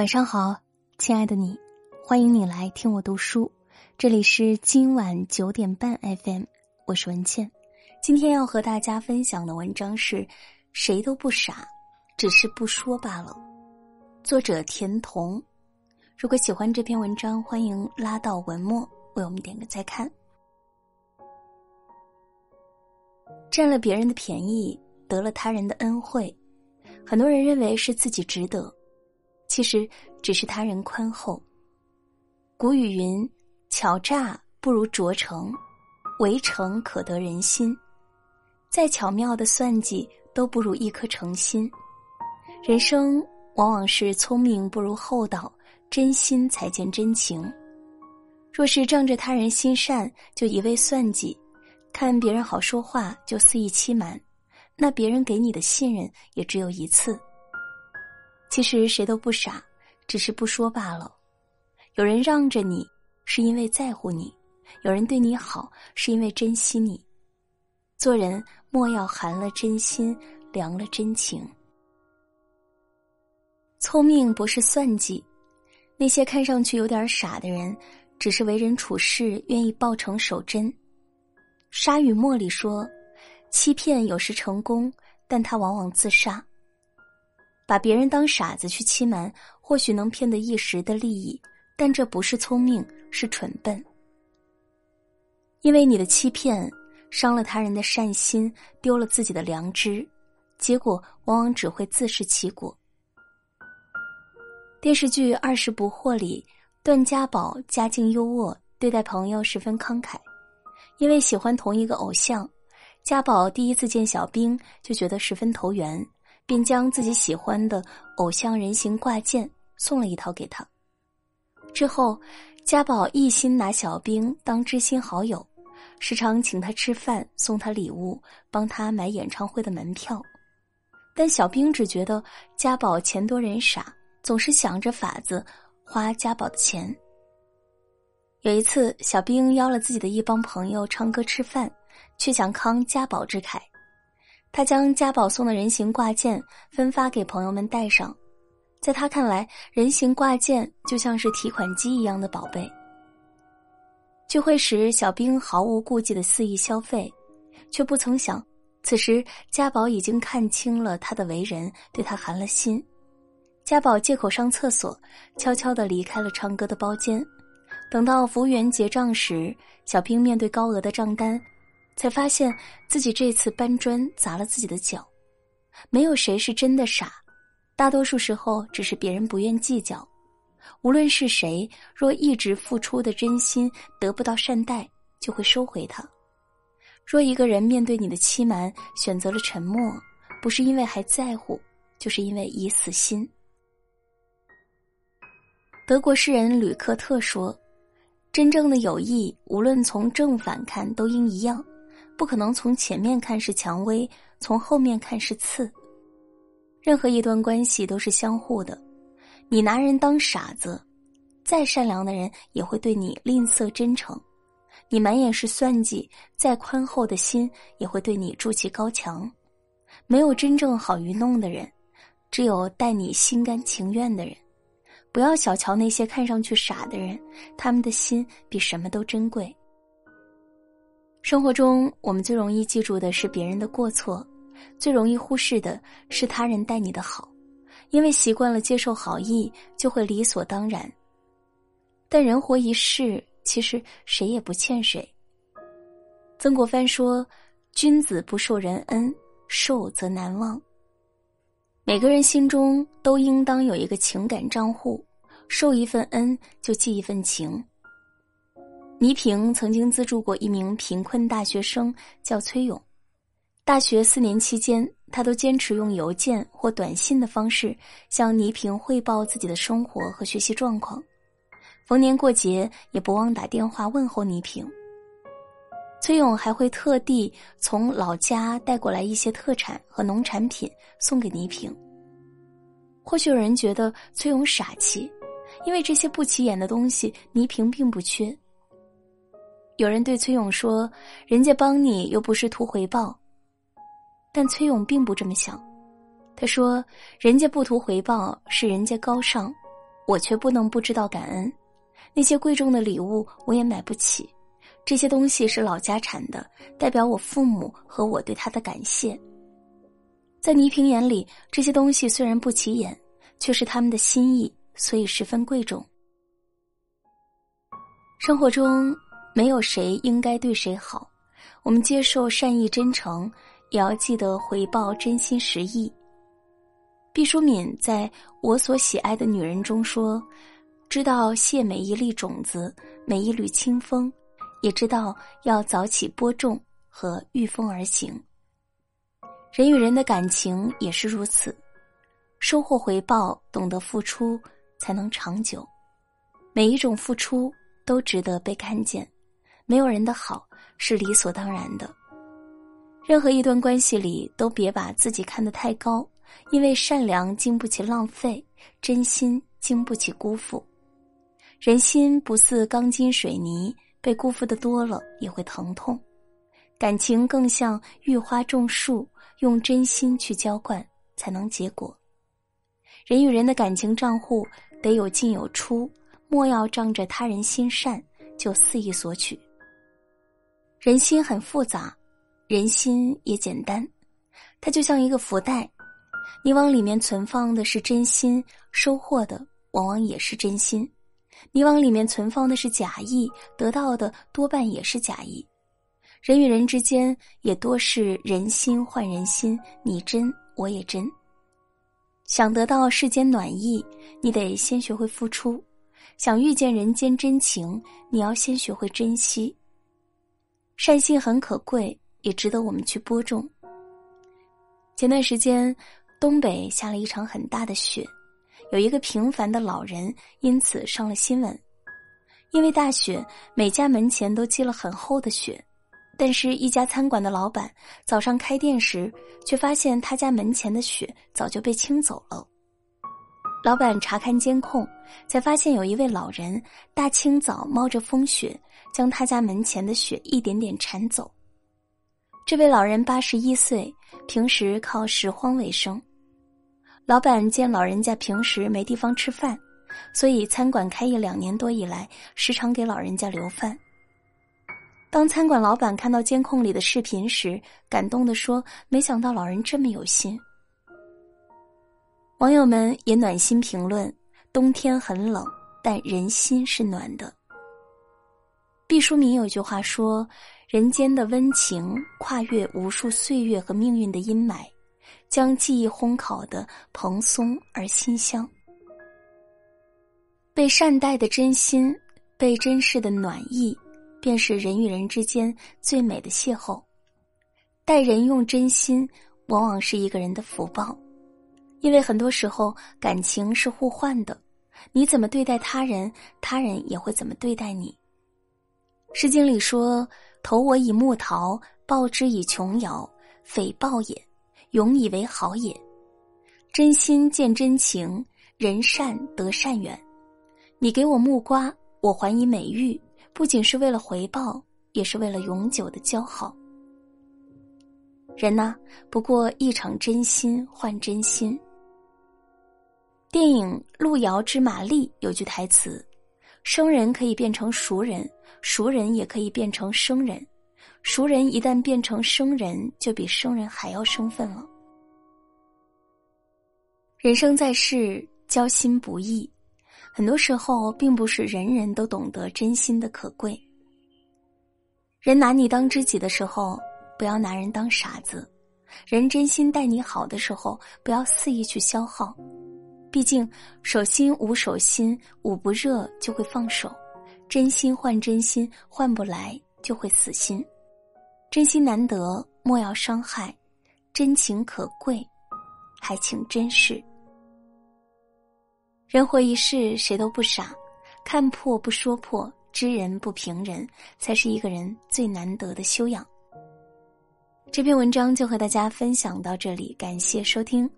晚上好，亲爱的你，欢迎你来听我读书。这里是今晚九点半 FM，我是文倩。今天要和大家分享的文章是：谁都不傻，只是不说罢了。作者田童。如果喜欢这篇文章，欢迎拉到文末为我们点个再看。占了别人的便宜，得了他人的恩惠，很多人认为是自己值得。其实只是他人宽厚。古语云：“巧诈不如拙诚，围城可得人心。”再巧妙的算计都不如一颗诚心。人生往往是聪明不如厚道，真心才见真情。若是仗着他人心善就一味算计，看别人好说话就肆意欺瞒，那别人给你的信任也只有一次。其实谁都不傻，只是不说罢了。有人让着你，是因为在乎你；有人对你好，是因为珍惜你。做人莫要寒了真心，凉了真情。聪明不是算计，那些看上去有点傻的人，只是为人处事愿意报成守真。沙与墨里说：“欺骗有时成功，但他往往自杀。”把别人当傻子去欺瞒，或许能骗得一时的利益，但这不是聪明，是蠢笨。因为你的欺骗，伤了他人的善心，丢了自己的良知，结果往往只会自食其果。电视剧《二十不惑》里，段家宝家境优渥，对待朋友十分慷慨。因为喜欢同一个偶像，家宝第一次见小兵就觉得十分投缘。便将自己喜欢的偶像人形挂件送了一套给他。之后，家宝一心拿小兵当知心好友，时常请他吃饭，送他礼物，帮他买演唱会的门票。但小兵只觉得家宝钱多人傻，总是想着法子花家宝的钱。有一次，小兵邀了自己的一帮朋友唱歌吃饭，却想慷家宝之慨。他将家宝送的人形挂件分发给朋友们戴上，在他看来，人形挂件就像是提款机一样的宝贝。聚会时，小兵毫无顾忌的肆意消费，却不曾想，此时家宝已经看清了他的为人，对他寒了心。家宝借口上厕所，悄悄的离开了唱歌的包间。等到服务员结账时，小兵面对高额的账单。才发现自己这次搬砖砸了自己的脚，没有谁是真的傻，大多数时候只是别人不愿计较。无论是谁，若一直付出的真心得不到善待，就会收回它。若一个人面对你的欺瞒选择了沉默，不是因为还在乎，就是因为已死心。德国诗人吕克特说：“真正的友谊，无论从正反看，都应一样。”不可能从前面看是蔷薇，从后面看是刺。任何一段关系都是相互的。你拿人当傻子，再善良的人也会对你吝啬真诚；你满眼是算计，再宽厚的心也会对你筑起高墙。没有真正好愚弄的人，只有待你心甘情愿的人。不要小瞧那些看上去傻的人，他们的心比什么都珍贵。生活中，我们最容易记住的是别人的过错，最容易忽视的是他人待你的好，因为习惯了接受好意，就会理所当然。但人活一世，其实谁也不欠谁。曾国藩说：“君子不受人恩，受则难忘。”每个人心中都应当有一个情感账户，受一份恩就记一份情。倪萍曾经资助过一名贫困大学生，叫崔勇。大学四年期间，他都坚持用邮件或短信的方式向倪萍汇报自己的生活和学习状况。逢年过节，也不忘打电话问候倪萍。崔勇还会特地从老家带过来一些特产和农产品送给倪萍。或许有人觉得崔勇傻气，因为这些不起眼的东西，倪萍并不缺。有人对崔勇说：“人家帮你又不是图回报。”但崔勇并不这么想。他说：“人家不图回报，是人家高尚；我却不能不知道感恩。那些贵重的礼物我也买不起，这些东西是老家产的，代表我父母和我对他的感谢。在倪萍眼里，这些东西虽然不起眼，却是他们的心意，所以十分贵重。生活中没有谁应该对谁好，我们接受善意真诚，也要记得回报真心实意。毕淑敏在我所喜爱的女人中说。知道谢每一粒种子，每一缕清风，也知道要早起播种和御风而行。人与人的感情也是如此，收获回报，懂得付出，才能长久。每一种付出都值得被看见，没有人的好是理所当然的。任何一段关系里，都别把自己看得太高，因为善良经不起浪费，真心经不起辜负。人心不似钢筋水泥，被辜负的多了也会疼痛。感情更像育花种树，用真心去浇灌，才能结果。人与人的感情账户得有进有出，莫要仗着他人心善就肆意索取。人心很复杂，人心也简单，它就像一个福袋，你往里面存放的是真心，收获的往往也是真心。你往里面存放的是假意，得到的多半也是假意。人与人之间也多是人心换人心，你真我也真。想得到世间暖意，你得先学会付出；想遇见人间真情，你要先学会珍惜。善心很可贵，也值得我们去播种。前段时间，东北下了一场很大的雪。有一个平凡的老人因此上了新闻，因为大雪，每家门前都积了很厚的雪，但是，一家餐馆的老板早上开店时，却发现他家门前的雪早就被清走了。老板查看监控，才发现有一位老人大清早冒着风雪，将他家门前的雪一点点铲走。这位老人八十一岁，平时靠拾荒为生。老板见老人家平时没地方吃饭，所以餐馆开业两年多以来，时常给老人家留饭。当餐馆老板看到监控里的视频时，感动的说：“没想到老人这么有心。”网友们也暖心评论：“冬天很冷，但人心是暖的。”毕淑敏有句话说：“人间的温情，跨越无数岁月和命运的阴霾。”将记忆烘烤的蓬松而馨香，被善待的真心，被珍视的暖意，便是人与人之间最美的邂逅。待人用真心，往往是一个人的福报，因为很多时候感情是互换的，你怎么对待他人，他人也会怎么对待你。《诗经》里说：“投我以木桃，报之以琼瑶，匪报也。”永以为好也，真心见真情，人善得善缘。你给我木瓜，我还以美玉，不仅是为了回报，也是为了永久的交好。人呐，不过一场真心换真心。电影《路遥知马力》有句台词：“生人可以变成熟人，熟人也可以变成生人。”熟人一旦变成生人，就比生人还要生分了。人生在世，交心不易，很多时候并不是人人都懂得真心的可贵。人拿你当知己的时候，不要拿人当傻子；人真心待你好的时候，不要肆意去消耗。毕竟手心捂手心，捂不热就会放手；真心换真心，换不来就会死心。真心难得，莫要伤害；真情可贵，还请珍视。人活一世，谁都不傻，看破不说破，知人不评人，才是一个人最难得的修养。这篇文章就和大家分享到这里，感谢收听。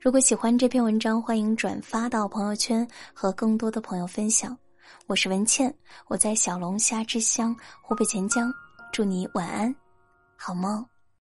如果喜欢这篇文章，欢迎转发到朋友圈，和更多的朋友分享。我是文倩，我在小龙虾之乡湖北潜江，祝你晚安。好梦。